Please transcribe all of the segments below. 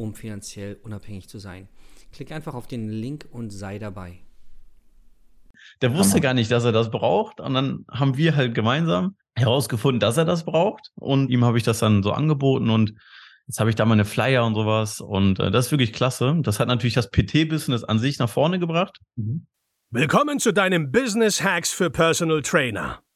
um finanziell unabhängig zu sein. Klick einfach auf den Link und sei dabei. Der wusste gar nicht, dass er das braucht. Und dann haben wir halt gemeinsam herausgefunden, dass er das braucht. Und ihm habe ich das dann so angeboten und Jetzt habe ich da meine Flyer und sowas und äh, das ist wirklich klasse. Das hat natürlich das PT-Business an sich nach vorne gebracht. Mhm. Willkommen zu deinem Business Hacks für Personal Trainer.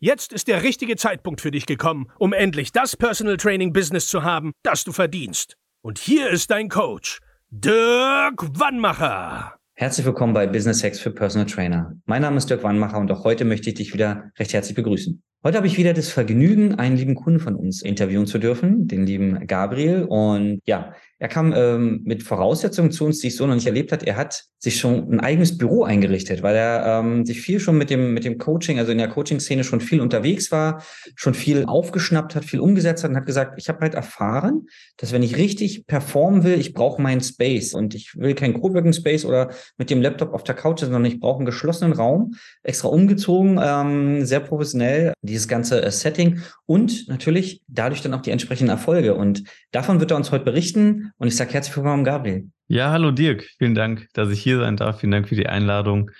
Jetzt ist der richtige Zeitpunkt für dich gekommen, um endlich das Personal Training Business zu haben, das du verdienst. Und hier ist dein Coach, Dirk Wannmacher. Herzlich willkommen bei Business Hacks für Personal Trainer. Mein Name ist Dirk Wannmacher und auch heute möchte ich dich wieder recht herzlich begrüßen. Heute habe ich wieder das Vergnügen, einen lieben Kunden von uns interviewen zu dürfen, den lieben Gabriel. Und ja, er kam ähm, mit Voraussetzungen zu uns, die ich so noch nicht erlebt hat. Er hat sich schon ein eigenes Büro eingerichtet, weil er ähm, sich viel schon mit dem, mit dem Coaching, also in der Coaching-Szene schon viel unterwegs war, schon viel aufgeschnappt hat, viel umgesetzt hat und hat gesagt, ich habe halt erfahren, dass wenn ich richtig performen will, ich brauche meinen Space und ich will keinen Coworking Space oder mit dem Laptop auf der Couch, sondern ich brauche einen geschlossenen Raum, extra umgezogen, ähm, sehr professionell, dieses ganze äh, Setting und natürlich dadurch dann auch die entsprechenden Erfolge. Und davon wird er uns heute berichten und ich sage herzlich willkommen, Gabriel. Ja, hallo Dirk. Vielen Dank, dass ich hier sein darf. Vielen Dank für die Einladung.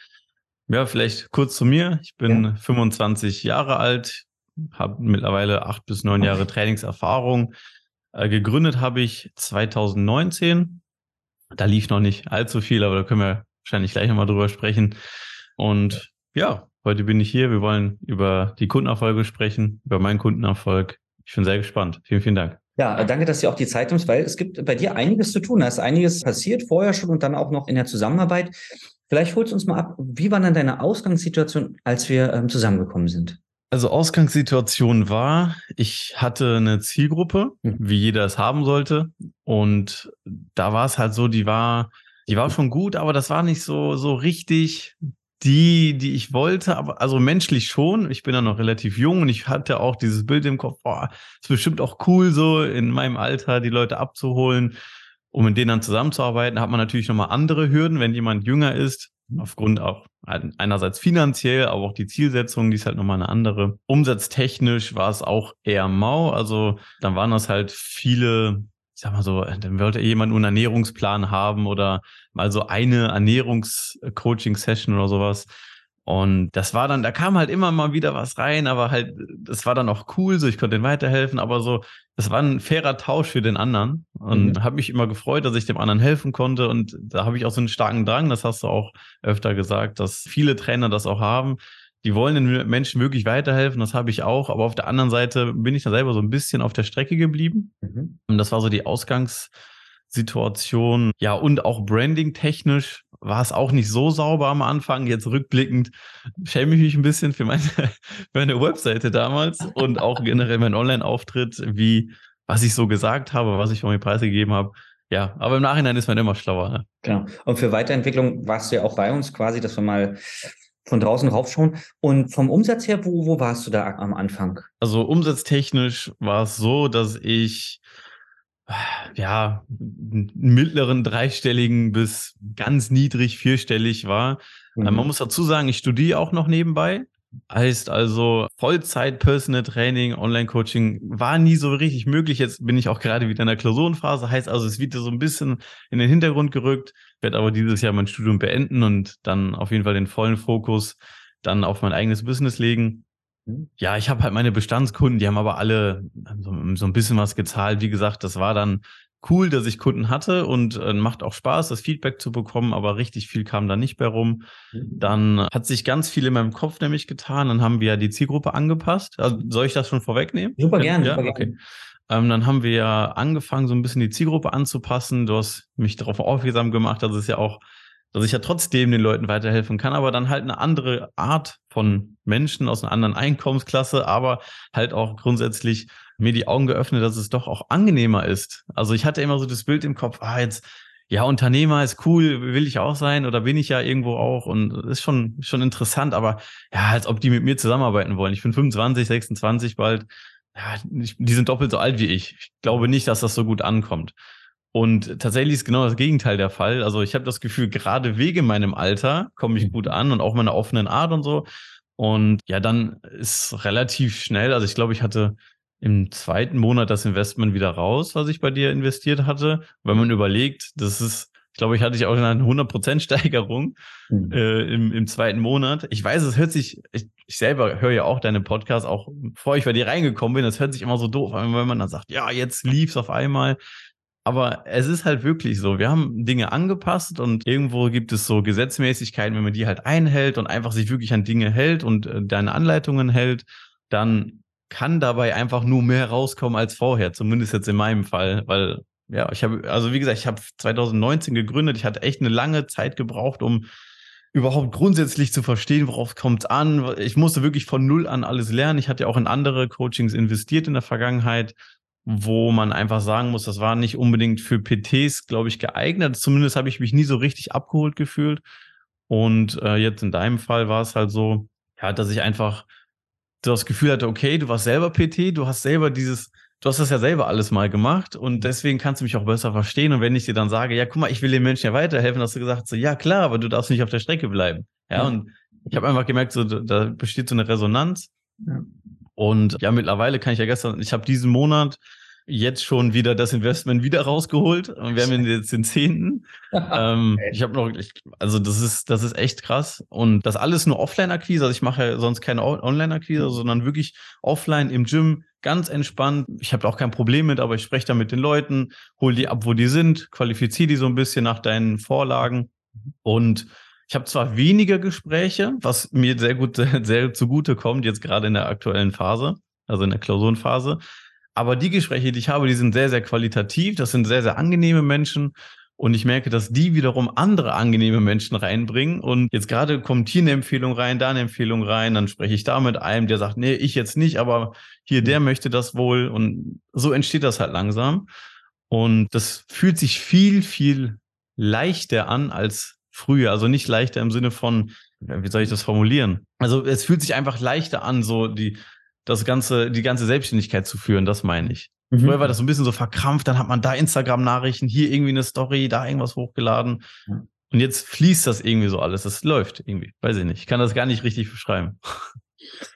Ja, vielleicht kurz zu mir. Ich bin ja. 25 Jahre alt, habe mittlerweile acht bis neun Jahre Trainingserfahrung. Äh, gegründet habe ich 2019. Da lief noch nicht allzu viel, aber da können wir wahrscheinlich gleich nochmal drüber sprechen. Und ja, heute bin ich hier. Wir wollen über die Kundenerfolge sprechen, über meinen Kundenerfolg. Ich bin sehr gespannt. Vielen, vielen Dank. Ja, danke, dass du auch die Zeit nimmst, weil es gibt bei dir einiges zu tun. Da ist einiges passiert vorher schon und dann auch noch in der Zusammenarbeit. Vielleicht holst du uns mal ab, wie war dann deine Ausgangssituation, als wir ähm, zusammengekommen sind? Also Ausgangssituation war, ich hatte eine Zielgruppe, mhm. wie jeder es haben sollte. Und da war es halt so, die war, die war schon gut, aber das war nicht so, so richtig die, die ich wollte, aber also menschlich schon. Ich bin ja noch relativ jung und ich hatte auch dieses Bild im Kopf, boah, ist bestimmt auch cool, so in meinem Alter die Leute abzuholen, um mit denen dann zusammenzuarbeiten. Da hat man natürlich nochmal andere Hürden, wenn jemand jünger ist, aufgrund auch einerseits finanziell, aber auch die Zielsetzung, die ist halt nochmal eine andere. Umsatztechnisch war es auch eher mau. Also dann waren das halt viele ich sag mal so, dann wollte jemand nur einen Ernährungsplan haben oder mal so eine Ernährungscoaching-Session oder sowas. Und das war dann, da kam halt immer mal wieder was rein, aber halt, das war dann auch cool, so ich konnte denen weiterhelfen, aber so, das war ein fairer Tausch für den anderen und mhm. habe mich immer gefreut, dass ich dem anderen helfen konnte und da habe ich auch so einen starken Drang, das hast du auch öfter gesagt, dass viele Trainer das auch haben, die wollen den Menschen wirklich weiterhelfen, das habe ich auch, aber auf der anderen Seite bin ich da selber so ein bisschen auf der Strecke geblieben. Mhm. Und das war so die Ausgangssituation. Ja, und auch branding-technisch war es auch nicht so sauber am Anfang. Jetzt rückblickend schäme ich mich ein bisschen für meine, für meine Webseite damals und auch generell mein Online-Auftritt, wie was ich so gesagt habe, was ich von mir preisgegeben habe. Ja, aber im Nachhinein ist man immer schlauer. Ne? Genau. Und für Weiterentwicklung warst du ja auch bei uns quasi, dass wir mal von draußen raufschauen. Und vom Umsatz her, wo, wo warst du da am Anfang? Also umsatztechnisch war es so, dass ich ja mittleren dreistelligen bis ganz niedrig vierstellig war. Mhm. Man muss dazu sagen, ich studiere auch noch nebenbei. Heißt also Vollzeit Personal Training, Online Coaching war nie so richtig möglich. Jetzt bin ich auch gerade wieder in der Klausurenphase. Heißt also, es wird so ein bisschen in den Hintergrund gerückt. Werde aber dieses Jahr mein Studium beenden und dann auf jeden Fall den vollen Fokus dann auf mein eigenes Business legen. Mhm. Ja, ich habe halt meine Bestandskunden, die haben aber alle so, so, ein bisschen was gezahlt. Wie gesagt, das war dann cool, dass ich Kunden hatte und äh, macht auch Spaß, das Feedback zu bekommen, aber richtig viel kam da nicht bei rum. Mhm. Dann hat sich ganz viel in meinem Kopf nämlich getan. Dann haben wir ja die Zielgruppe angepasst. Also soll ich das schon vorwegnehmen? Super gerne. Ja, super okay. Ähm, dann haben wir ja angefangen, so ein bisschen die Zielgruppe anzupassen. Du hast mich darauf aufmerksam gemacht, dass es ja auch, dass ich ja trotzdem den Leuten weiterhelfen kann, aber dann halt eine andere Art von Menschen aus einer anderen Einkommensklasse, aber halt auch grundsätzlich mir die Augen geöffnet, dass es doch auch angenehmer ist. Also ich hatte immer so das Bild im Kopf, ah, jetzt, ja, Unternehmer ist cool, will ich auch sein oder bin ich ja irgendwo auch und ist schon, schon interessant, aber ja, als ob die mit mir zusammenarbeiten wollen. Ich bin 25, 26 bald. Ja, die sind doppelt so alt wie ich. Ich glaube nicht, dass das so gut ankommt. Und tatsächlich ist genau das Gegenteil der Fall. Also ich habe das Gefühl, gerade wegen meinem Alter komme ich mhm. gut an und auch meiner offenen Art und so. Und ja, dann ist relativ schnell, also ich glaube, ich hatte im zweiten Monat das Investment wieder raus, was ich bei dir investiert hatte. Wenn man überlegt, das ist, ich glaube, ich hatte ich auch eine 100% Steigerung mhm. äh, im, im zweiten Monat. Ich weiß, es hört sich, ich, ich selber höre ja auch deine Podcasts, auch bevor ich bei dir reingekommen bin, das hört sich immer so doof an, wenn man dann sagt, ja, jetzt lief's auf einmal. Aber es ist halt wirklich so. Wir haben Dinge angepasst und irgendwo gibt es so Gesetzmäßigkeiten, wenn man die halt einhält und einfach sich wirklich an Dinge hält und äh, deine Anleitungen hält, dann kann dabei einfach nur mehr rauskommen als vorher, zumindest jetzt in meinem Fall, weil ja, ich habe, also wie gesagt, ich habe 2019 gegründet, ich hatte echt eine lange Zeit gebraucht, um überhaupt grundsätzlich zu verstehen, worauf kommt es an. Ich musste wirklich von null an alles lernen. Ich hatte ja auch in andere Coachings investiert in der Vergangenheit, wo man einfach sagen muss, das war nicht unbedingt für PTs, glaube ich, geeignet. Zumindest habe ich mich nie so richtig abgeholt gefühlt. Und äh, jetzt in deinem Fall war es halt so, ja, dass ich einfach das Gefühl hatte, okay, du warst selber PT, du hast selber dieses, du hast das ja selber alles mal gemacht und mhm. deswegen kannst du mich auch besser verstehen. Und wenn ich dir dann sage, ja, guck mal, ich will den Menschen ja weiterhelfen, hast du gesagt, so, ja, klar, aber du darfst nicht auf der Strecke bleiben. Ja, ja. und ich habe einfach gemerkt, so, da besteht so eine Resonanz. Ja. Und ja, mittlerweile kann ich ja gestern, ich habe diesen Monat jetzt schon wieder das Investment wieder rausgeholt. Und wir haben jetzt den zehnten. ähm, ich habe noch, ich, also das ist, das ist echt krass. Und das alles nur Offline-Akquise. Also ich mache ja sonst keine Online-Akquise, mhm. sondern wirklich offline im Gym, ganz entspannt. Ich habe auch kein Problem mit, aber ich spreche da mit den Leuten, hol die ab, wo die sind, qualifiziere die so ein bisschen nach deinen Vorlagen. Und ich habe zwar weniger Gespräche, was mir sehr gut, sehr zugute kommt, jetzt gerade in der aktuellen Phase, also in der Klausurenphase. Aber die Gespräche, die ich habe, die sind sehr, sehr qualitativ. Das sind sehr, sehr angenehme Menschen. Und ich merke, dass die wiederum andere angenehme Menschen reinbringen. Und jetzt gerade kommt hier eine Empfehlung rein, da eine Empfehlung rein. Dann spreche ich da mit einem, der sagt, nee, ich jetzt nicht, aber hier, der möchte das wohl. Und so entsteht das halt langsam. Und das fühlt sich viel, viel leichter an als früher. Also nicht leichter im Sinne von, wie soll ich das formulieren? Also es fühlt sich einfach leichter an, so die, das ganze, die ganze Selbstständigkeit zu führen, das meine ich. Mhm. Früher war das so ein bisschen so verkrampft, dann hat man da Instagram-Nachrichten, hier irgendwie eine Story, da irgendwas hochgeladen. Mhm. Und jetzt fließt das irgendwie so alles. Das läuft irgendwie. Weiß ich nicht. Ich kann das gar nicht richtig beschreiben.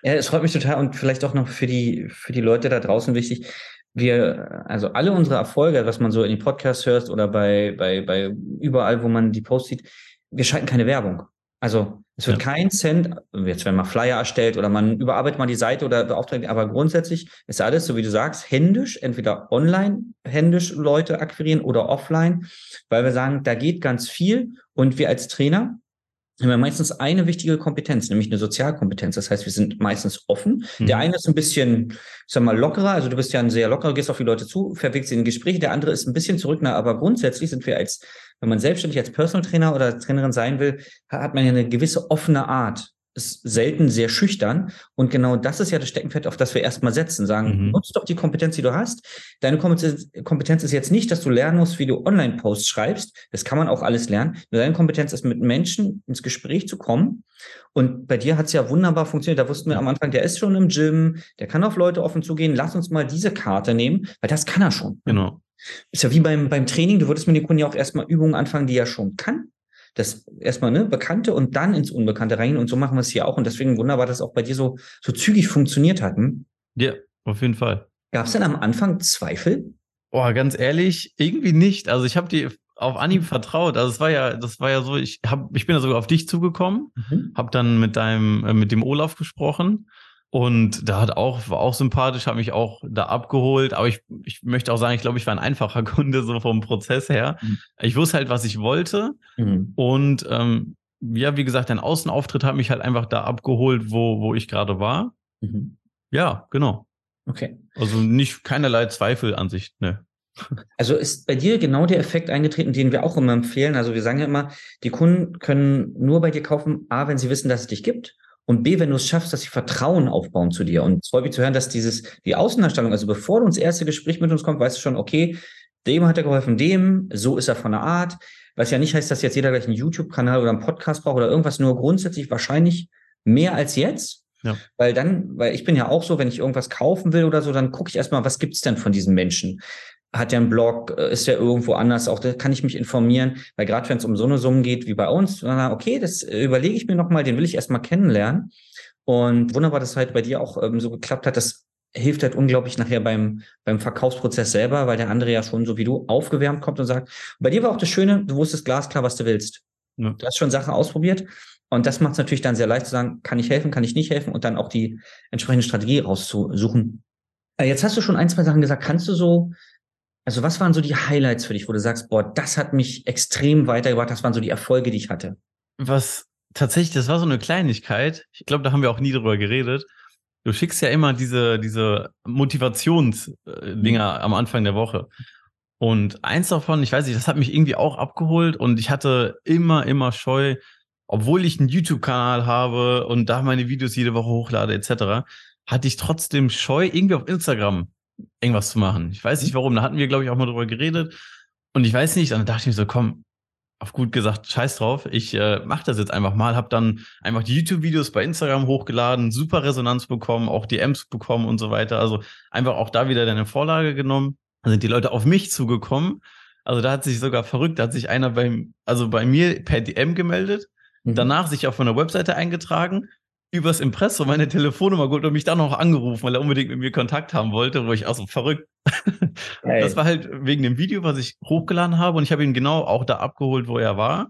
Ja, es freut mich total und vielleicht auch noch für die, für die Leute da draußen wichtig. Wir, also alle unsere Erfolge, was man so in den Podcasts hört oder bei, bei, bei überall, wo man die Post sieht, wir schalten keine Werbung. Also es wird ja. kein Cent, jetzt wenn man Flyer erstellt oder man überarbeitet mal die Seite oder beauftragt, aber grundsätzlich ist alles, so wie du sagst, händisch, entweder online händisch Leute akquirieren oder offline, weil wir sagen, da geht ganz viel und wir als Trainer haben wir meistens eine wichtige Kompetenz, nämlich eine Sozialkompetenz. Das heißt, wir sind meistens offen. Mhm. Der eine ist ein bisschen, ich sag mal, lockerer. Also du bist ja ein sehr lockerer, gehst auf die Leute zu, verwegst sie in Gespräche. Der andere ist ein bisschen zurücknah, aber grundsätzlich sind wir als wenn man selbstständig als Personal Trainer oder Trainerin sein will, hat man ja eine gewisse offene Art. Ist selten sehr schüchtern. Und genau das ist ja das Steckenpferd, auf das wir erstmal setzen. Sagen, mhm. nutzt doch die Kompetenz, die du hast. Deine Kompetenz ist jetzt nicht, dass du lernen musst, wie du Online-Posts schreibst. Das kann man auch alles lernen. deine Kompetenz ist, mit Menschen ins Gespräch zu kommen. Und bei dir hat es ja wunderbar funktioniert. Da wussten wir am Anfang, der ist schon im Gym, der kann auf Leute offen zugehen. Lass uns mal diese Karte nehmen, weil das kann er schon. Genau. Ist ja wie beim, beim Training, du würdest mit den Kunden ja auch erstmal Übungen anfangen, die er schon kann. Das erstmal ne, Bekannte und dann ins Unbekannte rein. Und so machen wir es hier auch. Und deswegen wunderbar, dass es auch bei dir so, so zügig funktioniert hat. Hm? Ja, auf jeden Fall. Gab es denn am Anfang Zweifel? Boah, ganz ehrlich, irgendwie nicht. Also ich habe dir auf Anhieb vertraut. Also es war ja, das war ja so, ich hab, ich bin ja sogar auf dich zugekommen, mhm. habe dann mit deinem, äh, mit dem Olaf gesprochen Und da hat auch, war auch sympathisch, hat mich auch da abgeholt. Aber ich, ich möchte auch sagen, ich glaube, ich war ein einfacher Kunde, so vom Prozess her. Mhm. Ich wusste halt, was ich wollte. Mhm. Und ähm, ja, wie gesagt, dein Außenauftritt hat mich halt einfach da abgeholt, wo, wo ich gerade war. Mhm. Ja, genau. Okay. Also nicht keinerlei Zweifel an sich, ne. Also ist bei dir genau der Effekt eingetreten, den wir auch immer empfehlen. Also wir sagen ja immer, die Kunden können nur bei dir kaufen, A, wenn sie wissen, dass es dich gibt und B, wenn du es schaffst, dass sie Vertrauen aufbauen zu dir. Und es freut mich zu hören, dass dieses, die Außendarstellung, also bevor du ins erste Gespräch mit uns kommt, weißt du schon, okay, dem hat er geholfen, dem, so ist er von der Art. Was ja nicht heißt, dass jetzt jeder gleich einen YouTube-Kanal oder einen Podcast braucht oder irgendwas, nur grundsätzlich wahrscheinlich mehr als jetzt. Ja. Weil dann, weil ich bin ja auch so, wenn ich irgendwas kaufen will oder so, dann gucke ich erstmal, was gibt's denn von diesen Menschen? Hat der einen Blog? Äh, ist der irgendwo anders? Auch da kann ich mich informieren, weil gerade wenn es um so eine Summen geht wie bei uns, okay, das überlege ich mir nochmal, den will ich erstmal kennenlernen. Und wunderbar, dass es halt bei dir auch ähm, so geklappt hat. Das hilft halt unglaublich nachher beim, beim Verkaufsprozess selber, weil der andere ja schon so wie du aufgewärmt kommt und sagt, bei dir war auch das Schöne, du wusstest glasklar, was du willst. Ja. Du hast schon Sachen ausprobiert. Und das macht es natürlich dann sehr leicht zu sagen, kann ich helfen, kann ich nicht helfen und dann auch die entsprechende Strategie rauszusuchen. Äh, jetzt hast du schon ein, zwei Sachen gesagt. Kannst du so, also was waren so die Highlights für dich, wo du sagst, boah, das hat mich extrem weitergebracht, das waren so die Erfolge, die ich hatte? Was tatsächlich, das war so eine Kleinigkeit. Ich glaube, da haben wir auch nie drüber geredet. Du schickst ja immer diese, diese Motivationsdinger mhm. am Anfang der Woche. Und eins davon, ich weiß nicht, das hat mich irgendwie auch abgeholt und ich hatte immer, immer Scheu, obwohl ich einen YouTube-Kanal habe und da meine Videos jede Woche hochlade etc., hatte ich trotzdem Scheu, irgendwie auf Instagram irgendwas zu machen. Ich weiß nicht mhm. warum, da hatten wir, glaube ich, auch mal drüber geredet. Und ich weiß nicht, dann dachte ich mir so, komm, auf gut gesagt, scheiß drauf, ich äh, mache das jetzt einfach mal, habe dann einfach die YouTube-Videos bei Instagram hochgeladen, super Resonanz bekommen, auch DMs bekommen und so weiter. Also einfach auch da wieder deine Vorlage genommen. Dann sind die Leute auf mich zugekommen. Also da hat sich sogar verrückt, da hat sich einer beim, also bei mir per DM gemeldet, mhm. danach sich auf meiner Webseite eingetragen, übers Impressum meine Telefonnummer geholt und mich dann noch angerufen, weil er unbedingt mit mir Kontakt haben wollte, wo ich auch so verrückt. Hey. Das war halt wegen dem Video, was ich hochgeladen habe und ich habe ihn genau auch da abgeholt, wo er war.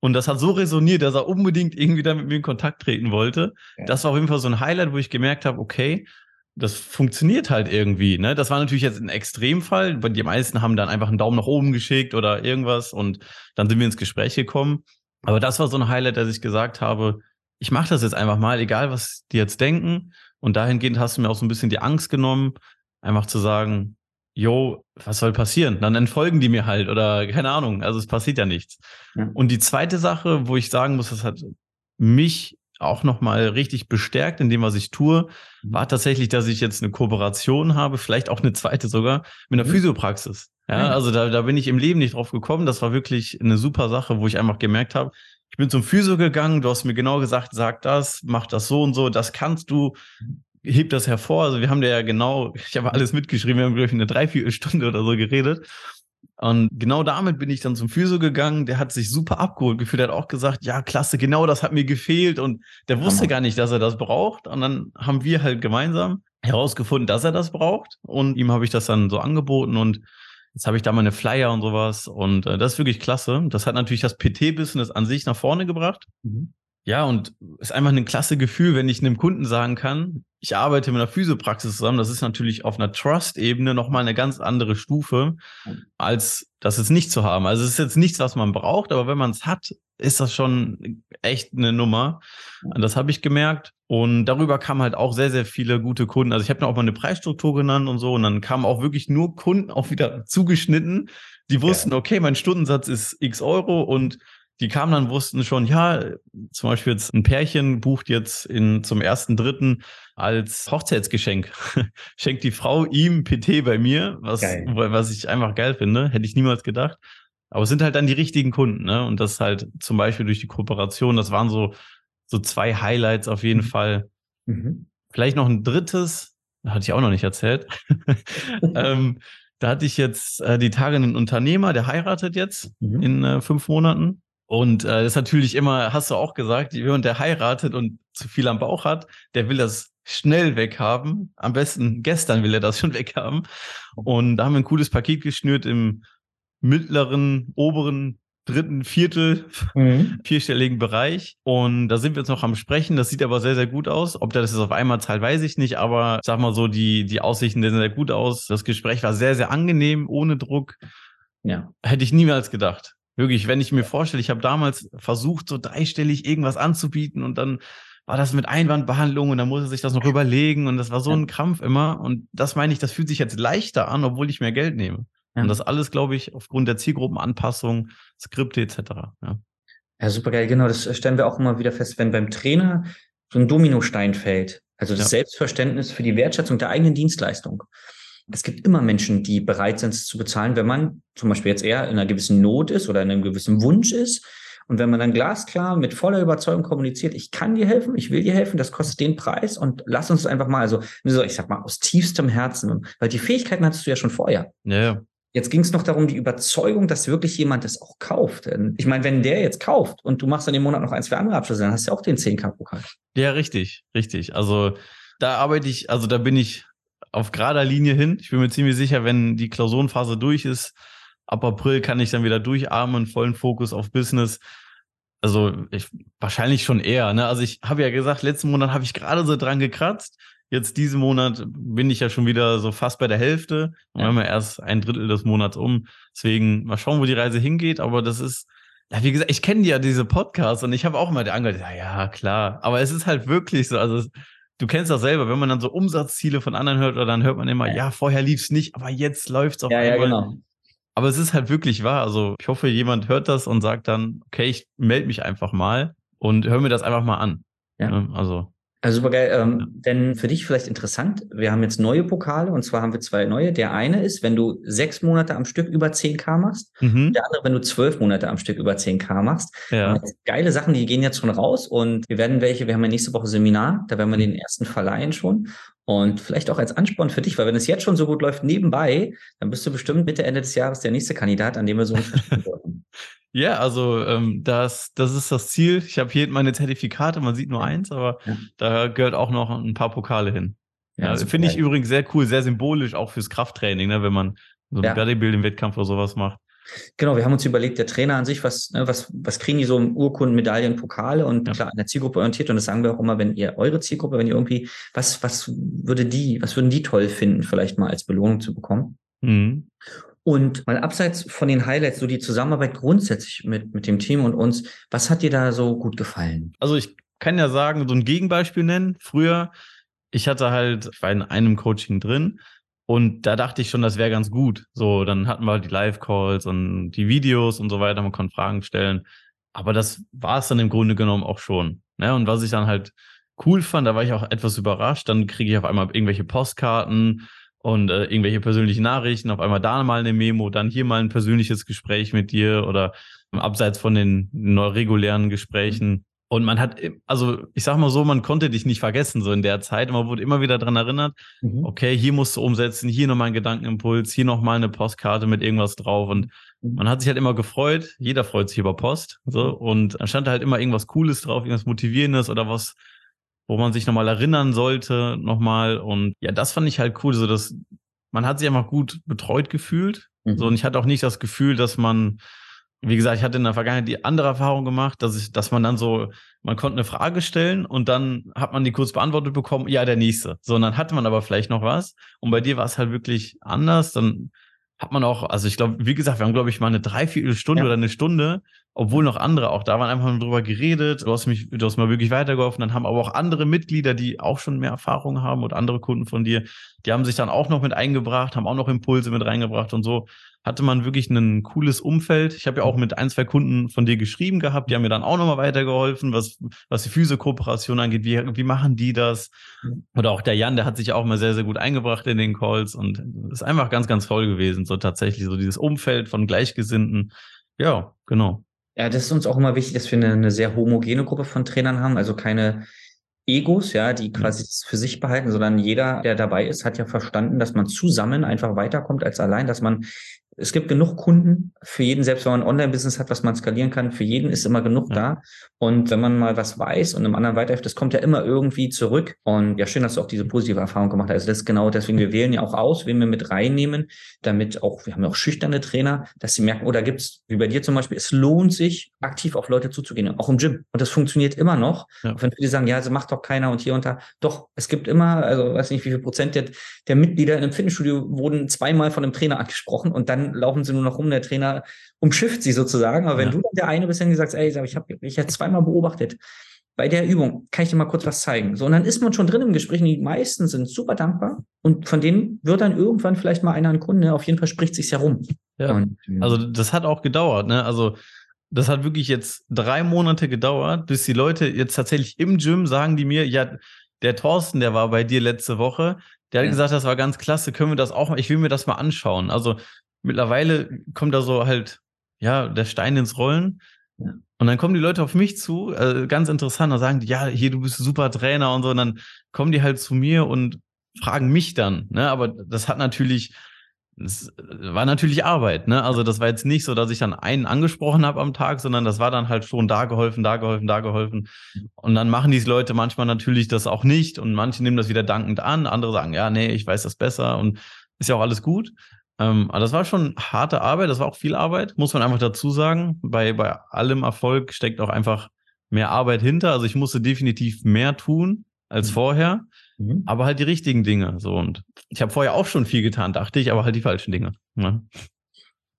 Und das hat so resoniert, dass er unbedingt irgendwie da mit mir in Kontakt treten wollte. Ja. Das war auf jeden Fall so ein Highlight, wo ich gemerkt habe, okay, das funktioniert halt irgendwie. Ne? Das war natürlich jetzt ein Extremfall, weil die meisten haben dann einfach einen Daumen nach oben geschickt oder irgendwas und dann sind wir ins Gespräch gekommen. Aber das war so ein Highlight, dass ich gesagt habe, ich mache das jetzt einfach mal, egal was die jetzt denken. Und dahingehend hast du mir auch so ein bisschen die Angst genommen, einfach zu sagen, yo, was soll passieren? Dann entfolgen die mir halt oder keine Ahnung. Also es passiert ja nichts. Ja. Und die zweite Sache, wo ich sagen muss, das hat mich auch nochmal richtig bestärkt in dem, was ich tue, mhm. war tatsächlich, dass ich jetzt eine Kooperation habe, vielleicht auch eine zweite sogar, mit einer mhm. Physiopraxis. Ja, also da, da bin ich im Leben nicht drauf gekommen. Das war wirklich eine super Sache, wo ich einfach gemerkt habe, ich bin zum Physio gegangen, du hast mir genau gesagt, sag das, mach das so und so, das kannst du, heb das hervor. Also wir haben da ja genau, ich habe alles mitgeschrieben, wir haben, glaube ich, eine Dreiviertelstunde oder so geredet. Und genau damit bin ich dann zum Physio gegangen. Der hat sich super abgeholt gefühlt. Der hat auch gesagt, ja, klasse, genau das hat mir gefehlt. Und der wusste gar nicht, dass er das braucht. Und dann haben wir halt gemeinsam herausgefunden, dass er das braucht. Und ihm habe ich das dann so angeboten. Und Jetzt habe ich da meine Flyer und sowas und äh, das ist wirklich klasse. Das hat natürlich das PT-Business an sich nach vorne gebracht. Mhm. Ja, und ist einfach ein klasse Gefühl, wenn ich einem Kunden sagen kann, ich arbeite mit einer Physiopraxis zusammen. Das ist natürlich auf einer Trust-Ebene nochmal eine ganz andere Stufe, als das jetzt nicht zu haben. Also es ist jetzt nichts, was man braucht, aber wenn man es hat, ist das schon echt eine Nummer. Und das habe ich gemerkt. Und darüber kamen halt auch sehr, sehr viele gute Kunden. Also ich habe mir auch mal eine Preisstruktur genannt und so. Und dann kamen auch wirklich nur Kunden auch wieder zugeschnitten, die wussten, okay, mein Stundensatz ist x Euro und die kamen dann, wussten schon, ja, zum Beispiel jetzt ein Pärchen bucht jetzt in, zum ersten Dritten als Hochzeitsgeschenk. Schenkt die Frau ihm PT bei mir, was, was ich einfach geil finde. Hätte ich niemals gedacht. Aber es sind halt dann die richtigen Kunden, ne? Und das halt zum Beispiel durch die Kooperation, das waren so, so zwei Highlights auf jeden mhm. Fall. Mhm. Vielleicht noch ein drittes, hatte ich auch noch nicht erzählt. ähm, da hatte ich jetzt äh, die Tage einen Unternehmer, der heiratet jetzt mhm. in äh, fünf Monaten. Und äh, das ist natürlich immer, hast du auch gesagt, jemand, der heiratet und zu viel am Bauch hat, der will das schnell weghaben. Am besten gestern will er das schon weghaben. Und da haben wir ein cooles Paket geschnürt im mittleren, oberen dritten Viertel, mhm. vierstelligen Bereich. Und da sind wir jetzt noch am Sprechen. Das sieht aber sehr, sehr gut aus. Ob der das jetzt auf einmal zahlt, weiß ich nicht. Aber sag mal so, die, die Aussichten sehen sehr gut aus. Das Gespräch war sehr, sehr angenehm, ohne Druck. Ja. Hätte ich niemals gedacht. Wirklich, wenn ich mir vorstelle, ich habe damals versucht, so dreistellig irgendwas anzubieten und dann war das mit Einwandbehandlung und dann musste sich das noch überlegen und das war so ein Krampf immer. Und das meine ich, das fühlt sich jetzt leichter an, obwohl ich mehr Geld nehme. Ja. Und das alles, glaube ich, aufgrund der Zielgruppenanpassung, Skripte etc. Ja. ja, super geil. Genau, das stellen wir auch immer wieder fest, wenn beim Trainer so ein Dominostein fällt. Also das ja. Selbstverständnis für die Wertschätzung der eigenen Dienstleistung. Es gibt immer Menschen, die bereit sind, es zu bezahlen, wenn man zum Beispiel jetzt eher in einer gewissen Not ist oder in einem gewissen Wunsch ist. Und wenn man dann glasklar mit voller Überzeugung kommuniziert, ich kann dir helfen, ich will dir helfen, das kostet den Preis und lass uns einfach mal, also ich sag mal, aus tiefstem Herzen, weil die Fähigkeiten hattest du ja schon vorher. Ja. Jetzt ging es noch darum, die Überzeugung, dass wirklich jemand das auch kauft. Ich meine, wenn der jetzt kauft und du machst dann im Monat noch eins für andere Abschlüsse, dann hast du ja auch den 10k-Pokal. Ja, richtig, richtig. Also da arbeite ich, also da bin ich auf gerader Linie hin. Ich bin mir ziemlich sicher, wenn die Klausurenphase durch ist, ab April kann ich dann wieder durcharmen, vollen Fokus auf Business. Also ich, wahrscheinlich schon eher. Ne? Also ich habe ja gesagt, letzten Monat habe ich gerade so dran gekratzt. Jetzt diesen Monat bin ich ja schon wieder so fast bei der Hälfte. Ja. haben wir erst ein Drittel des Monats um. Deswegen mal schauen, wo die Reise hingeht. Aber das ist, ja, wie gesagt, ich kenne ja diese Podcasts und ich habe auch immer der angehört, ja, ja, klar. Aber es ist halt wirklich so. Also du kennst das selber, wenn man dann so Umsatzziele von anderen hört, oder dann hört man immer, ja, ja vorher lief es nicht, aber jetzt läuft es auf ja, einmal. Ja, genau. Aber es ist halt wirklich wahr. Also ich hoffe, jemand hört das und sagt dann, okay, ich melde mich einfach mal und hör mir das einfach mal an. Ja. Ne, also also super geil. Ähm. Denn für dich vielleicht interessant, wir haben jetzt neue Pokale und zwar haben wir zwei neue. Der eine ist, wenn du sechs Monate am Stück über 10k machst. Mhm. Der andere, wenn du zwölf Monate am Stück über 10k machst. Ja. Geile Sachen, die gehen jetzt schon raus und wir werden welche, wir haben ja nächste Woche Seminar, da werden wir den ersten verleihen schon. Und vielleicht auch als Ansporn für dich, weil wenn es jetzt schon so gut läuft nebenbei, dann bist du bestimmt Mitte, Ende des Jahres der nächste Kandidat, an dem wir so ein Ja, also ähm, das, das ist das Ziel. Ich habe hier meine Zertifikate, man sieht nur eins, aber ja. da gehört auch noch ein paar Pokale hin. Ja, ja finde ich übrigens sehr cool, sehr symbolisch auch fürs Krafttraining, ne, wenn man so einen ja. Bodybuilding-Wettkampf oder sowas macht. Genau, wir haben uns überlegt, der Trainer an sich, was, ne, was, was kriegen die so Urkunden, Medaillen, Pokale und ja. klar an der Zielgruppe orientiert und das sagen wir auch immer, wenn ihr eure Zielgruppe, wenn ihr irgendwie, was, was würde die, was würden die toll finden, vielleicht mal als Belohnung zu bekommen? Mhm. Und mal abseits von den Highlights, so die Zusammenarbeit grundsätzlich mit, mit dem Team und uns, was hat dir da so gut gefallen? Also ich kann ja sagen, so ein Gegenbeispiel nennen. Früher, ich hatte halt, ich war in einem Coaching drin und da dachte ich schon, das wäre ganz gut. So, dann hatten wir halt die Live-Calls und die Videos und so weiter, man konnte Fragen stellen. Aber das war es dann im Grunde genommen auch schon. Ne? Und was ich dann halt cool fand, da war ich auch etwas überrascht, dann kriege ich auf einmal irgendwelche Postkarten und äh, irgendwelche persönlichen Nachrichten, auf einmal da mal eine Memo, dann hier mal ein persönliches Gespräch mit dir oder abseits von den regulären Gesprächen. Und man hat, also ich sag mal so, man konnte dich nicht vergessen, so in der Zeit. Man wurde immer wieder dran erinnert, mhm. okay, hier musst du umsetzen, hier nochmal einen Gedankenimpuls, hier nochmal eine Postkarte mit irgendwas drauf. Und mhm. man hat sich halt immer gefreut, jeder freut sich über Post. So, und dann stand halt immer irgendwas Cooles drauf, irgendwas Motivierendes oder was, wo man sich nochmal erinnern sollte, nochmal. Und ja, das fand ich halt cool, so dass man hat sich einfach gut betreut gefühlt. Mhm. So, und ich hatte auch nicht das Gefühl, dass man, wie gesagt, ich hatte in der Vergangenheit die andere Erfahrung gemacht, dass ich, dass man dann so, man konnte eine Frage stellen und dann hat man die kurz beantwortet bekommen, ja, der nächste. So, und dann hatte man aber vielleicht noch was. Und bei dir war es halt wirklich anders. Dann hat man auch, also ich glaube, wie gesagt, wir haben, glaube ich, mal eine Dreiviertelstunde ja. oder eine Stunde, obwohl noch andere auch da waren, einfach nur drüber geredet. Du hast mich, du hast mal wirklich weitergeholfen. Dann haben aber auch andere Mitglieder, die auch schon mehr Erfahrung haben und andere Kunden von dir, die haben sich dann auch noch mit eingebracht, haben auch noch Impulse mit reingebracht und so hatte man wirklich ein cooles Umfeld. Ich habe ja auch mit ein, zwei Kunden von dir geschrieben gehabt, die haben mir dann auch nochmal weitergeholfen, was, was die Physio-Kooperation angeht. Wie, wie machen die das? Oder auch der Jan, der hat sich auch mal sehr, sehr gut eingebracht in den Calls und ist einfach ganz, ganz toll gewesen. So tatsächlich, so dieses Umfeld von Gleichgesinnten. Ja, genau. Ja, das ist uns auch immer wichtig, dass wir eine, eine sehr homogene Gruppe von Trainern haben, also keine Egos, ja, die quasi das für sich behalten, sondern jeder, der dabei ist, hat ja verstanden, dass man zusammen einfach weiterkommt als allein, dass man es gibt genug Kunden für jeden, selbst wenn man ein Online-Business hat, was man skalieren kann, für jeden ist immer genug ja. da. Und wenn man mal was weiß und einem anderen weiterhilft, das kommt ja immer irgendwie zurück. Und ja, schön, dass du auch diese positive Erfahrung gemacht hast. Also das ist genau deswegen, wir wählen ja auch aus, wen wir mit reinnehmen, damit auch, wir haben ja auch schüchterne Trainer, dass sie merken, oder oh, gibt's, wie bei dir zum Beispiel, es lohnt sich, aktiv auf Leute zuzugehen, auch im Gym. Und das funktioniert immer noch. Ja. Wenn viele sagen, ja, also macht doch keiner und hier und da. Doch, es gibt immer, also weiß nicht, wie viel Prozent der, der Mitglieder in einem Fitnessstudio wurden zweimal von einem Trainer angesprochen und dann laufen sie nur noch rum, der Trainer umschifft sie sozusagen. Aber wenn ja. du dann der eine bist, der gesagt ey, ich habe mich jetzt zweimal beobachtet, bei der Übung kann ich dir mal kurz was zeigen. So, und dann ist man schon drin im Gespräch. Und die meisten sind super dankbar. Und von denen wird dann irgendwann vielleicht mal einer ein Kunde. Auf jeden Fall spricht sich's herum. Ja. Und, also das hat auch gedauert. Ne? Also das hat wirklich jetzt drei Monate gedauert, bis die Leute jetzt tatsächlich im Gym sagen die mir, ja, der Thorsten, der war bei dir letzte Woche, der hat ja. gesagt, das war ganz klasse, können wir das auch mal, ich will mir das mal anschauen. Also mittlerweile kommt da so halt, ja, der Stein ins Rollen. Und dann kommen die Leute auf mich zu, äh, ganz interessant, da sagen die, ja, hier, du bist ein super Trainer und so. Und dann kommen die halt zu mir und fragen mich dann. Ne? Aber das hat natürlich, das war natürlich Arbeit. Ne? Also das war jetzt nicht so, dass ich dann einen angesprochen habe am Tag, sondern das war dann halt schon da geholfen, da geholfen, da geholfen. Und dann machen diese Leute manchmal natürlich das auch nicht und manche nehmen das wieder dankend an, andere sagen, ja, nee, ich weiß das besser und ist ja auch alles gut. Ähm, aber das war schon harte Arbeit, das war auch viel Arbeit, muss man einfach dazu sagen. Bei, bei allem Erfolg steckt auch einfach mehr Arbeit hinter. Also ich musste definitiv mehr tun als mhm. vorher, mhm. aber halt die richtigen Dinge. So und ich habe vorher auch schon viel getan, dachte ich, aber halt die falschen Dinge. Ne?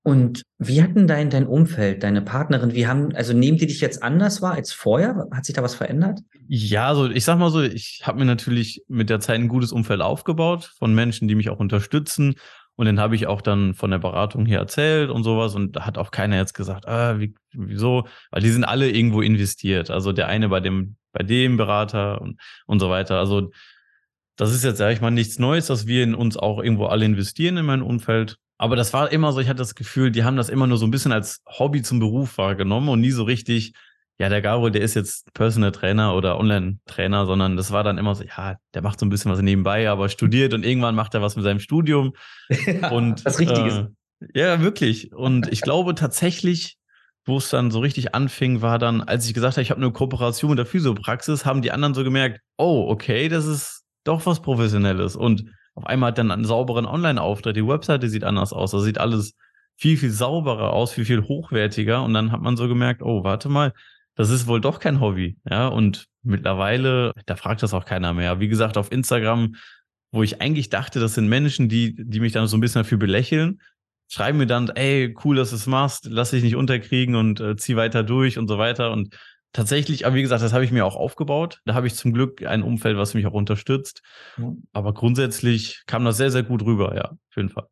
Und wie hat denn dein, dein Umfeld, deine Partnerin, wie haben, also nehmen die dich jetzt anders wahr als vorher? Hat sich da was verändert? Ja, also ich sag mal so, ich habe mir natürlich mit der Zeit ein gutes Umfeld aufgebaut von Menschen, die mich auch unterstützen und den habe ich auch dann von der Beratung hier erzählt und sowas. Und da hat auch keiner jetzt gesagt, ah, wie, wieso? Weil die sind alle irgendwo investiert. Also der eine bei dem, bei dem Berater und, und so weiter. Also das ist jetzt, sage ich mal, nichts Neues, dass wir in uns auch irgendwo alle investieren in mein Umfeld. Aber das war immer so, ich hatte das Gefühl, die haben das immer nur so ein bisschen als Hobby zum Beruf wahrgenommen und nie so richtig ja, der Garo, der ist jetzt Personal Trainer oder Online-Trainer, sondern das war dann immer so, ja, der macht so ein bisschen was nebenbei, aber studiert und irgendwann macht er was mit seinem Studium. Ja, und was Richtiges. Äh, ja, wirklich. Und ich glaube tatsächlich, wo es dann so richtig anfing, war dann, als ich gesagt habe, ich habe eine Kooperation mit der Physiopraxis, haben die anderen so gemerkt, oh, okay, das ist doch was Professionelles. Und auf einmal hat dann einen sauberen Online-Auftritt, die Webseite sieht anders aus, da sieht alles viel, viel sauberer aus, viel, viel hochwertiger. Und dann hat man so gemerkt, oh, warte mal, das ist wohl doch kein Hobby. Ja, und mittlerweile, da fragt das auch keiner mehr. Wie gesagt, auf Instagram, wo ich eigentlich dachte, das sind Menschen, die, die mich dann so ein bisschen dafür belächeln, schreiben mir dann, ey, cool, dass du es machst, lass dich nicht unterkriegen und äh, zieh weiter durch und so weiter. Und tatsächlich, aber wie gesagt, das habe ich mir auch aufgebaut. Da habe ich zum Glück ein Umfeld, was mich auch unterstützt. Ja. Aber grundsätzlich kam das sehr, sehr gut rüber, ja, auf jeden Fall.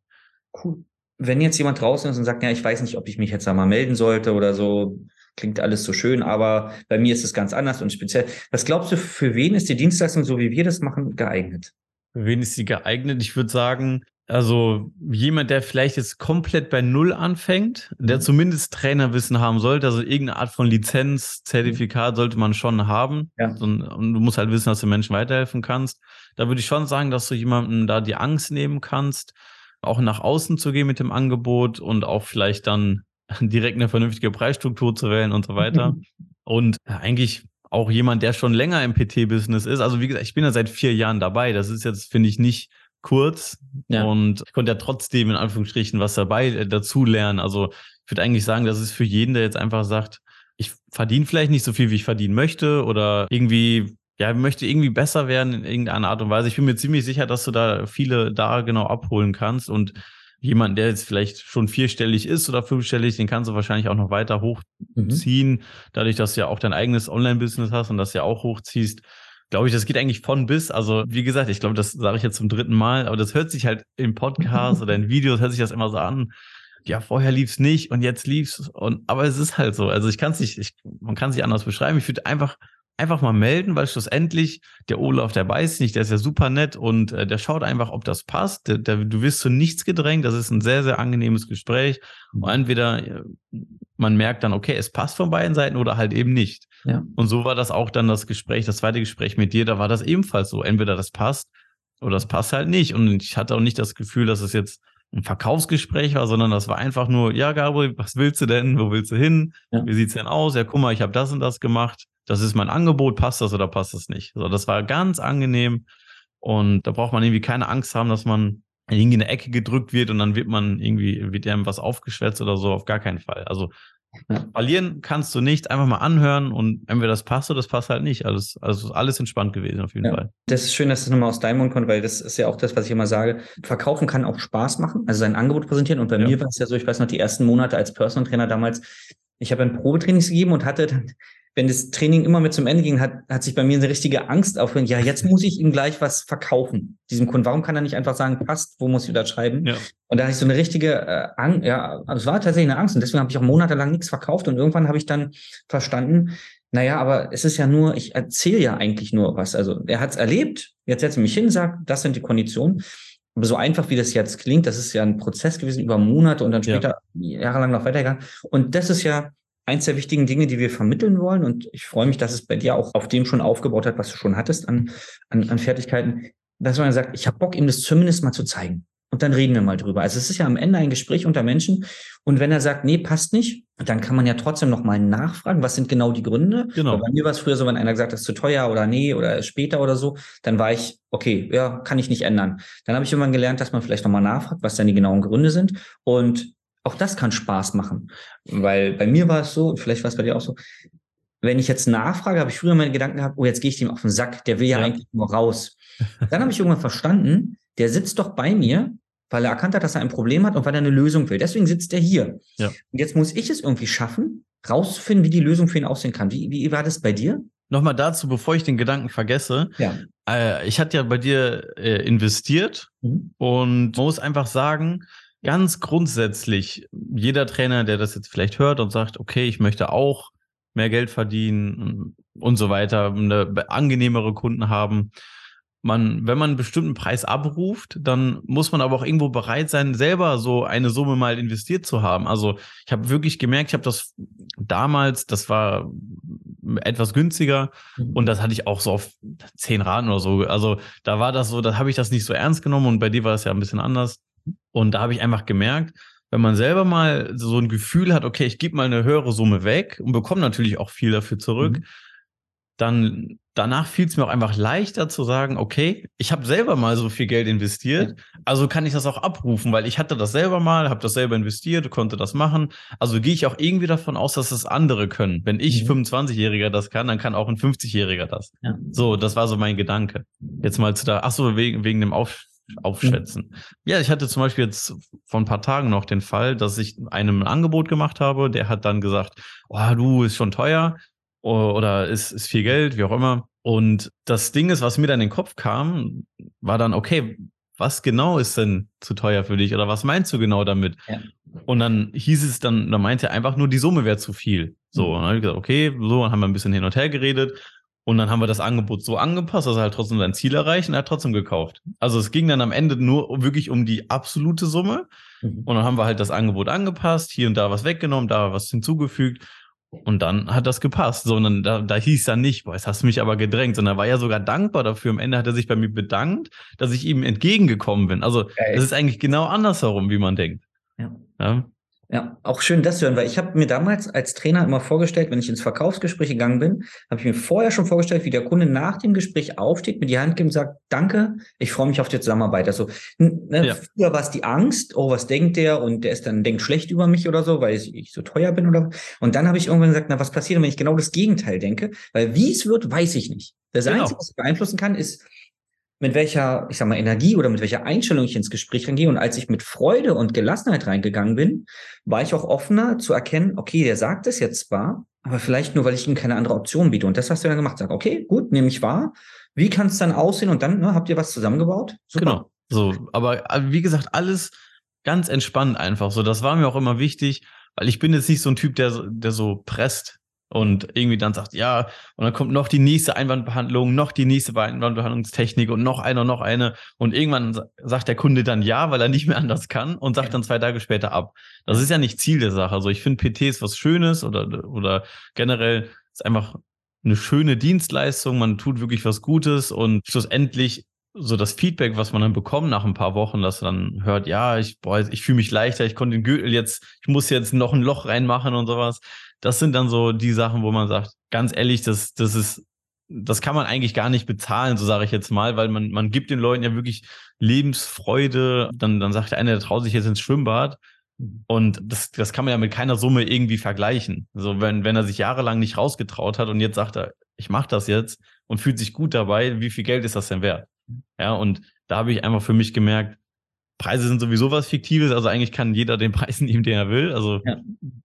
Cool. Wenn jetzt jemand draußen ist und sagt, ja, ich weiß nicht, ob ich mich jetzt da mal melden sollte oder so, klingt alles so schön, aber bei mir ist es ganz anders und speziell. Was glaubst du, für wen ist die Dienstleistung, so wie wir das machen, geeignet? Für wen ist sie geeignet? Ich würde sagen, also jemand, der vielleicht jetzt komplett bei Null anfängt, der mhm. zumindest Trainerwissen haben sollte, also irgendeine Art von Lizenz, Zertifikat sollte man schon haben. Ja. Und, und, du musst halt wissen, dass du Menschen weiterhelfen kannst. Da würde ich schon sagen, dass du jemandem da die Angst nehmen kannst, auch nach außen zu gehen mit dem Angebot und auch vielleicht dann direkt eine vernünftige Preisstruktur zu wählen und so weiter. und eigentlich auch jemand, der schon länger im PT-Business ist. Also wie gesagt, ich bin ja seit vier Jahren dabei. Das ist jetzt, finde ich, nicht kurz. Ja. Und ich konnte ja trotzdem in Anführungsstrichen was dabei äh, dazu lernen. Also ich würde eigentlich sagen, das ist für jeden, der jetzt einfach sagt, ich verdiene vielleicht nicht so viel, wie ich verdienen möchte oder irgendwie ja, möchte irgendwie besser werden in irgendeiner Art und Weise. Ich bin mir ziemlich sicher, dass du da viele da genau abholen kannst und jemand, der jetzt vielleicht schon vierstellig ist oder fünfstellig, den kannst du wahrscheinlich auch noch weiter hochziehen. Mhm. Dadurch, dass du ja auch dein eigenes Online-Business hast und das ja auch hochziehst, glaube ich, das geht eigentlich von bis. Also, wie gesagt, ich glaube, das sage ich jetzt zum dritten Mal, aber das hört sich halt im Podcast oder in Videos, hört sich das immer so an. Ja, vorher lief's nicht und jetzt lief's und aber es ist halt so. Also ich kann es nicht, ich, man kann es nicht anders beschreiben. Ich würde einfach einfach mal melden, weil schlussendlich der Olaf, der weiß nicht, der ist ja super nett und äh, der schaut einfach, ob das passt. Der, der, du wirst zu nichts gedrängt. Das ist ein sehr, sehr angenehmes Gespräch. Und entweder äh, man merkt dann, okay, es passt von beiden Seiten oder halt eben nicht. Ja. Und so war das auch dann das Gespräch, das zweite Gespräch mit dir, da war das ebenfalls so. Entweder das passt oder das passt halt nicht. Und ich hatte auch nicht das Gefühl, dass es jetzt ein Verkaufsgespräch war, sondern das war einfach nur, ja, Gabriel, was willst du denn? Wo willst du hin? Ja. Wie sieht's denn aus? Ja, guck mal, ich habe das und das gemacht. Das ist mein Angebot, passt das oder passt das nicht? So, das war ganz angenehm. Und da braucht man irgendwie keine Angst haben, dass man irgendwie in eine Ecke gedrückt wird und dann wird man irgendwie, wird einem was aufgeschwätzt oder so, auf gar keinen Fall. Also verlieren kannst du nicht, einfach mal anhören und entweder das passt oder das passt halt nicht. Alles, also alles entspannt gewesen auf jeden ja. Fall. Das ist schön, dass das nochmal aus deinem Mund kommt, weil das ist ja auch das, was ich immer sage. Verkaufen kann auch Spaß machen, also sein Angebot präsentieren. Und bei ja. mir war es ja so, ich weiß noch, die ersten Monate als Personal Trainer damals, ich habe ein Probetrainings gegeben und hatte dann wenn das Training immer mit zum Ende ging, hat, hat sich bei mir eine richtige Angst aufgehört. Ja, jetzt muss ich ihm gleich was verkaufen, diesem Kunden. Warum kann er nicht einfach sagen, passt, wo muss ich da schreiben? Ja. Und da hatte ich so eine richtige äh, Angst, ja, also es war tatsächlich eine Angst. Und deswegen habe ich auch monatelang nichts verkauft. Und irgendwann habe ich dann verstanden, naja, aber es ist ja nur, ich erzähle ja eigentlich nur was. Also er hat es erlebt, jetzt setze ich mich hin, sagt, das sind die Konditionen. Aber so einfach, wie das jetzt klingt, das ist ja ein Prozess gewesen über Monate und dann später ja. jahrelang noch weitergegangen. Und das ist ja eins der wichtigen Dinge, die wir vermitteln wollen. Und ich freue mich, dass es bei dir auch auf dem schon aufgebaut hat, was du schon hattest an, an, an Fertigkeiten, dass man sagt, ich habe Bock, ihm das zumindest mal zu zeigen. Und dann reden wir mal drüber. Also es ist ja am Ende ein Gespräch unter Menschen. Und wenn er sagt, nee, passt nicht, dann kann man ja trotzdem noch mal nachfragen, was sind genau die Gründe. Genau. bei mir war es früher so, wenn einer gesagt hat, das ist zu teuer oder nee oder später oder so, dann war ich, okay, ja, kann ich nicht ändern. Dann habe ich irgendwann gelernt, dass man vielleicht noch mal nachfragt, was dann die genauen Gründe sind. Und auch das kann Spaß machen. Weil bei mir war es so, vielleicht war es bei dir auch so, wenn ich jetzt nachfrage, habe ich früher meine Gedanken gehabt, oh, jetzt gehe ich dem auf den Sack, der will ja, ja. eigentlich nur raus. Dann habe ich irgendwann verstanden, der sitzt doch bei mir, weil er erkannt hat, dass er ein Problem hat und weil er eine Lösung will. Deswegen sitzt er hier. Ja. Und jetzt muss ich es irgendwie schaffen, rauszufinden, wie die Lösung für ihn aussehen kann. Wie, wie war das bei dir? Nochmal dazu, bevor ich den Gedanken vergesse. Ja. Äh, ich hatte ja bei dir äh, investiert mhm. und muss einfach sagen, ganz grundsätzlich, jeder Trainer, der das jetzt vielleicht hört und sagt, okay, ich möchte auch mehr Geld verdienen und so weiter, eine angenehmere Kunden haben. Man, wenn man einen bestimmten Preis abruft, dann muss man aber auch irgendwo bereit sein, selber so eine Summe mal investiert zu haben. Also ich habe wirklich gemerkt, ich habe das damals, das war etwas günstiger mhm. und das hatte ich auch so auf zehn Raten oder so. Also da war das so, da habe ich das nicht so ernst genommen und bei dir war das ja ein bisschen anders. Und da habe ich einfach gemerkt, wenn man selber mal so ein Gefühl hat, okay, ich gebe mal eine höhere Summe weg und bekomme natürlich auch viel dafür zurück, mhm. dann danach fiel es mir auch einfach leichter zu sagen, okay, ich habe selber mal so viel Geld investiert, also kann ich das auch abrufen, weil ich hatte das selber mal, habe das selber investiert, konnte das machen. Also gehe ich auch irgendwie davon aus, dass das andere können. Wenn ich mhm. 25-Jähriger das kann, dann kann auch ein 50-Jähriger das. Ja. So, das war so mein Gedanke. Jetzt mal zu da, ach so, wegen, wegen dem Auf aufschätzen. Ja, ich hatte zum Beispiel jetzt vor ein paar Tagen noch den Fall, dass ich einem ein Angebot gemacht habe. Der hat dann gesagt, oh, du, ist schon teuer oder ist, ist viel Geld, wie auch immer. Und das Ding ist, was mir dann in den Kopf kam, war dann, okay, was genau ist denn zu teuer für dich oder was meinst du genau damit? Ja. Und dann hieß es dann, dann meinte er einfach nur, die Summe wäre zu viel. So, mhm. und dann habe ich gesagt, okay, so, dann haben wir ein bisschen hin und her geredet. Und dann haben wir das Angebot so angepasst, dass er halt trotzdem sein Ziel erreicht und er hat trotzdem gekauft. Also es ging dann am Ende nur wirklich um die absolute Summe. Mhm. Und dann haben wir halt das Angebot angepasst, hier und da was weggenommen, da was hinzugefügt. Und dann hat das gepasst. Sondern da, da hieß dann nicht, boah, jetzt hast du mich aber gedrängt, sondern er war ja sogar dankbar dafür. Am Ende hat er sich bei mir bedankt, dass ich ihm entgegengekommen bin. Also es ist eigentlich genau andersherum, wie man denkt. Ja. ja? Ja, auch schön das zu hören, weil ich habe mir damals als Trainer immer vorgestellt, wenn ich ins Verkaufsgespräch gegangen bin, habe ich mir vorher schon vorgestellt, wie der Kunde nach dem Gespräch aufsteht, mir die Hand gibt und sagt, danke, ich freue mich auf die Zusammenarbeit. Also ne, ja. früher war es die Angst, oh, was denkt der? Und der ist dann denkt schlecht über mich oder so, weil ich, ich so teuer bin oder und dann habe ich irgendwann gesagt, na, was passiert, wenn ich genau das Gegenteil denke? Weil wie es wird, weiß ich nicht. Das genau. Einzige, was ich beeinflussen kann, ist, mit welcher, ich sag mal, Energie oder mit welcher Einstellung ich ins Gespräch reingehe. Und als ich mit Freude und Gelassenheit reingegangen bin, war ich auch offener zu erkennen, okay, der sagt es jetzt zwar, aber vielleicht nur, weil ich ihm keine andere Option biete. Und das hast du dann gemacht. Sag, okay, gut, nehme ich wahr. Wie kann es dann aussehen? Und dann ne, habt ihr was zusammengebaut? Super. Genau. So, aber wie gesagt, alles ganz entspannt einfach. So, das war mir auch immer wichtig, weil ich bin jetzt nicht so ein Typ, der, der so presst und irgendwie dann sagt, ja, und dann kommt noch die nächste Einwandbehandlung, noch die nächste Einwandbehandlungstechnik und noch eine, noch eine. Und irgendwann sagt der Kunde dann ja, weil er nicht mehr anders kann und sagt dann zwei Tage später ab. Das ist ja nicht Ziel der Sache. Also ich finde PT ist was Schönes oder, oder generell ist einfach eine schöne Dienstleistung. Man tut wirklich was Gutes und schlussendlich so das Feedback, was man dann bekommt nach ein paar Wochen, dass man dann hört, ja, ich, boah, ich fühle mich leichter, ich konnte den Gürtel jetzt, ich muss jetzt noch ein Loch reinmachen und sowas. Das sind dann so die Sachen, wo man sagt, ganz ehrlich, das, das ist, das kann man eigentlich gar nicht bezahlen, so sage ich jetzt mal, weil man, man gibt den Leuten ja wirklich Lebensfreude. Dann, dann sagt der eine, der traut sich jetzt ins Schwimmbad. Und das, das kann man ja mit keiner Summe irgendwie vergleichen. So, wenn, wenn er sich jahrelang nicht rausgetraut hat und jetzt sagt er, ich mache das jetzt und fühlt sich gut dabei, wie viel Geld ist das denn wert? Ja, und da habe ich einfach für mich gemerkt, Preise sind sowieso was Fiktives, also eigentlich kann jeder den Preis nehmen, den er will. Also ja.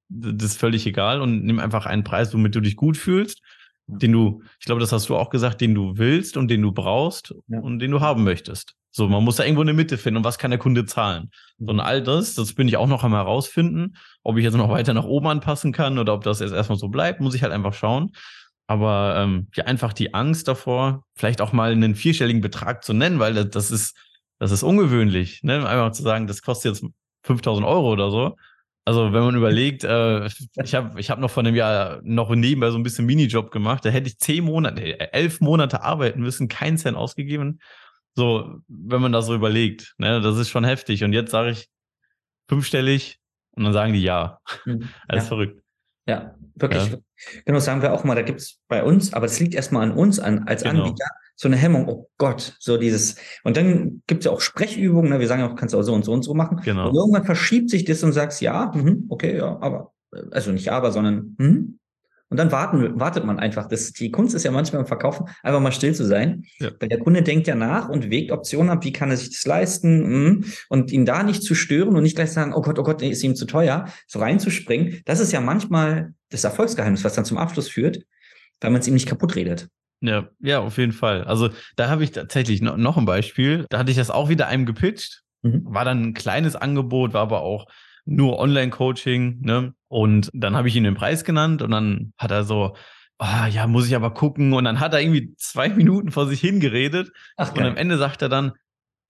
das ist völlig egal und nimm einfach einen Preis, womit du dich gut fühlst, ja. den du, ich glaube, das hast du auch gesagt, den du willst und den du brauchst ja. und den du haben möchtest. So, man muss da irgendwo eine Mitte finden und was kann der Kunde zahlen. So, und all das, das bin ich auch noch am herausfinden, ob ich jetzt noch weiter nach oben anpassen kann oder ob das jetzt erstmal so bleibt, muss ich halt einfach schauen. Aber ähm, ja, einfach die Angst davor, vielleicht auch mal einen vierstelligen Betrag zu nennen, weil das, das ist, das ist ungewöhnlich, ne? Einfach zu sagen, das kostet jetzt 5000 Euro oder so. Also wenn man überlegt, äh, ich habe ich hab noch vor einem Jahr noch nebenbei so ein bisschen Minijob gemacht, da hätte ich zehn Monate, äh, elf Monate arbeiten müssen, keinen Cent ausgegeben. So, wenn man das so überlegt, ne, das ist schon heftig. Und jetzt sage ich fünfstellig und dann sagen die ja. Mhm. Alles ja. verrückt. Ja, wirklich. Ja. Genau, sagen wir auch mal, da gibt's bei uns, aber das liegt erstmal an uns, an, als genau. Anbieter, so eine Hemmung, oh Gott, so dieses. Und dann gibt's ja auch Sprechübungen, ne? wir sagen ja auch, kannst du auch so und so und so machen. Genau. Und irgendwann verschiebt sich das und sagst, ja, mh, okay, ja, aber, also nicht aber, sondern, mh, und dann warten, wartet man einfach. Das, die Kunst ist ja manchmal im Verkaufen, einfach mal still zu sein. Ja. Weil der Kunde denkt ja nach und wägt Optionen ab, wie kann er sich das leisten hm, und ihn da nicht zu stören und nicht gleich sagen, oh Gott, oh Gott, ist ihm zu teuer, so reinzuspringen. Das ist ja manchmal das Erfolgsgeheimnis, was dann zum Abschluss führt, weil man es ihm nicht kaputt redet. Ja, ja, auf jeden Fall. Also da habe ich tatsächlich noch, noch ein Beispiel. Da hatte ich das auch wieder einem gepitcht. Mhm. War dann ein kleines Angebot, war aber auch nur Online-Coaching, ne? Und dann habe ich ihm den Preis genannt und dann hat er so, ah, ja, muss ich aber gucken. Und dann hat er irgendwie zwei Minuten vor sich hingeredet. Ach, und am Ende sagt er dann,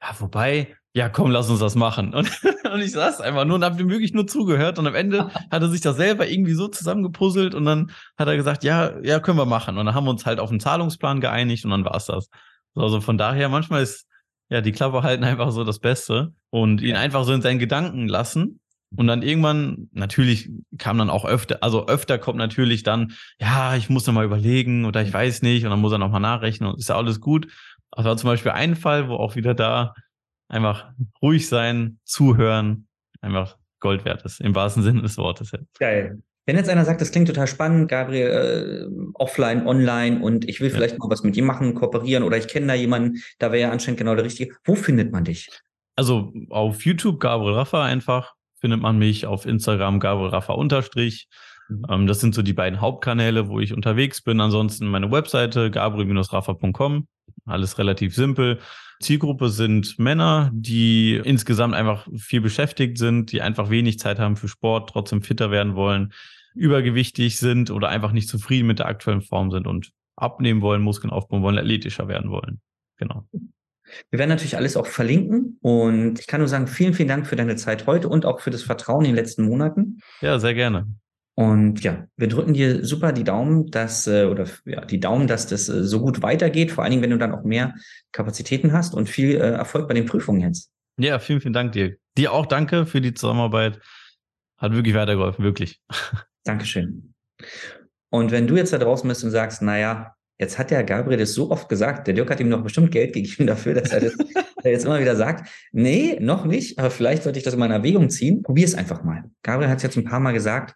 ja, wobei, ja, komm, lass uns das machen. Und, und ich saß einfach nur und habe wirklich nur zugehört. Und am Ende hat er sich das selber irgendwie so zusammengepuzzelt und dann hat er gesagt, ja, ja, können wir machen. Und dann haben wir uns halt auf einen Zahlungsplan geeinigt und dann war's das. Also von daher, manchmal ist ja die Klappe halten einfach so das Beste und ihn einfach so in seinen Gedanken lassen und dann irgendwann, natürlich kam dann auch öfter, also öfter kommt natürlich dann, ja, ich muss noch mal überlegen oder ich weiß nicht und dann muss er noch mal nachrechnen und ist ja alles gut. War zum Beispiel ein Fall, wo auch wieder da einfach ruhig sein, zuhören, einfach Gold wert ist, im wahrsten Sinne des Wortes. Geil. Wenn jetzt einer sagt, das klingt total spannend, Gabriel, äh, offline, online und ich will ja. vielleicht mal was mit dir machen, kooperieren oder ich kenne da jemanden, da wäre ja anscheinend genau der Richtige. Wo findet man dich? Also auf YouTube Gabriel Raffa einfach findet man mich auf Instagram Gabriel Raffa unterstrich. Mhm. Ähm, das sind so die beiden Hauptkanäle, wo ich unterwegs bin. Ansonsten meine Webseite gabriel-raffa.com. Alles relativ simpel. Zielgruppe sind Männer, die insgesamt einfach viel beschäftigt sind, die einfach wenig Zeit haben für Sport, trotzdem fitter werden wollen, übergewichtig sind oder einfach nicht zufrieden mit der aktuellen Form sind und abnehmen wollen, Muskeln aufbauen wollen, athletischer werden wollen. Genau. Wir werden natürlich alles auch verlinken und ich kann nur sagen, vielen, vielen Dank für deine Zeit heute und auch für das Vertrauen in den letzten Monaten. Ja, sehr gerne. Und ja, wir drücken dir super die Daumen, dass äh, oder ja, die Daumen, dass das äh, so gut weitergeht, vor allen Dingen, wenn du dann auch mehr Kapazitäten hast und viel äh, Erfolg bei den Prüfungen jetzt. Ja, vielen, vielen Dank dir. Dir auch danke für die Zusammenarbeit. Hat wirklich weitergeholfen, wirklich. Dankeschön. Und wenn du jetzt da draußen bist und sagst, naja, Jetzt hat der Gabriel das so oft gesagt, der Dirk hat ihm noch bestimmt Geld gegeben dafür, dass er das jetzt immer wieder sagt. Nee, noch nicht, aber vielleicht sollte ich das mal in Erwägung ziehen. Probier es einfach mal. Gabriel hat es jetzt ein paar Mal gesagt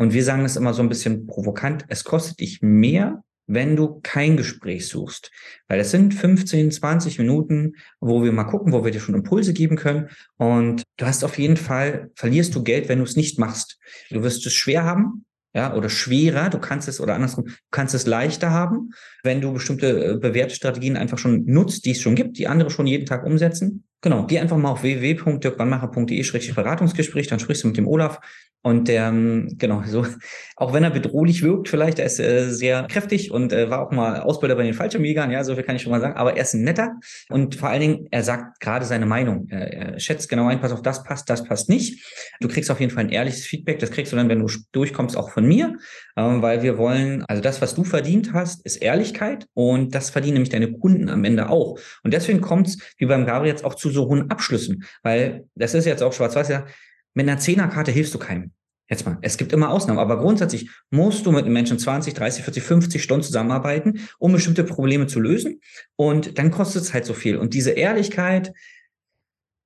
und wir sagen das immer so ein bisschen provokant. Es kostet dich mehr, wenn du kein Gespräch suchst. Weil es sind 15, 20 Minuten, wo wir mal gucken, wo wir dir schon Impulse geben können. Und du hast auf jeden Fall, verlierst du Geld, wenn du es nicht machst. Du wirst es schwer haben, ja, oder schwerer. Du kannst es oder andersrum, du kannst es leichter haben, wenn du bestimmte äh, Bewertstrategien einfach schon nutzt, die es schon gibt, die andere schon jeden Tag umsetzen. Genau, geh einfach mal auf www.dirkwannmacher.de-beratungsgespräch, dann sprichst du mit dem Olaf Und ähm, genau, so, auch wenn er bedrohlich wirkt, vielleicht, er ist äh, sehr kräftig und äh, war auch mal Ausbilder bei den Fallschirmjägern, ja, so viel kann ich schon mal sagen, aber er ist ein netter und vor allen Dingen, er sagt gerade seine Meinung. Er, er schätzt genau ein, pass auf, das passt, das passt nicht. Du kriegst auf jeden Fall ein ehrliches Feedback, das kriegst du dann, wenn du durchkommst, auch von mir, ähm, weil wir wollen, also das, was du verdient hast, ist Ehrlichkeit und das verdienen nämlich deine Kunden am Ende auch. Und deswegen kommt es, wie beim Gabriel jetzt auch zu so hohen Abschlüssen, weil das ist jetzt auch schwarz-weiß, ja, mit einer Zehnerkarte hilfst du keinem. Jetzt mal, es gibt immer Ausnahmen, aber grundsätzlich musst du mit einem Menschen 20, 30, 40, 50 Stunden zusammenarbeiten, um bestimmte Probleme zu lösen. Und dann kostet es halt so viel. Und diese Ehrlichkeit,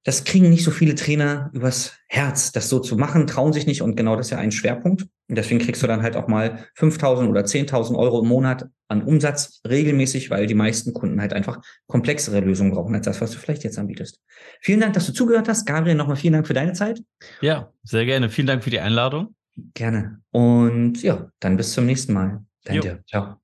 das kriegen nicht so viele Trainer übers Herz, das so zu machen, trauen sich nicht. Und genau das ist ja ein Schwerpunkt. Und deswegen kriegst du dann halt auch mal 5.000 oder 10.000 Euro im Monat an Umsatz regelmäßig, weil die meisten Kunden halt einfach komplexere Lösungen brauchen als das, was du vielleicht jetzt anbietest. Vielen Dank, dass du zugehört hast. Gabriel, nochmal vielen Dank für deine Zeit. Ja, sehr gerne. Vielen Dank für die Einladung. Gerne. Und ja, dann bis zum nächsten Mal. Danke. Ciao.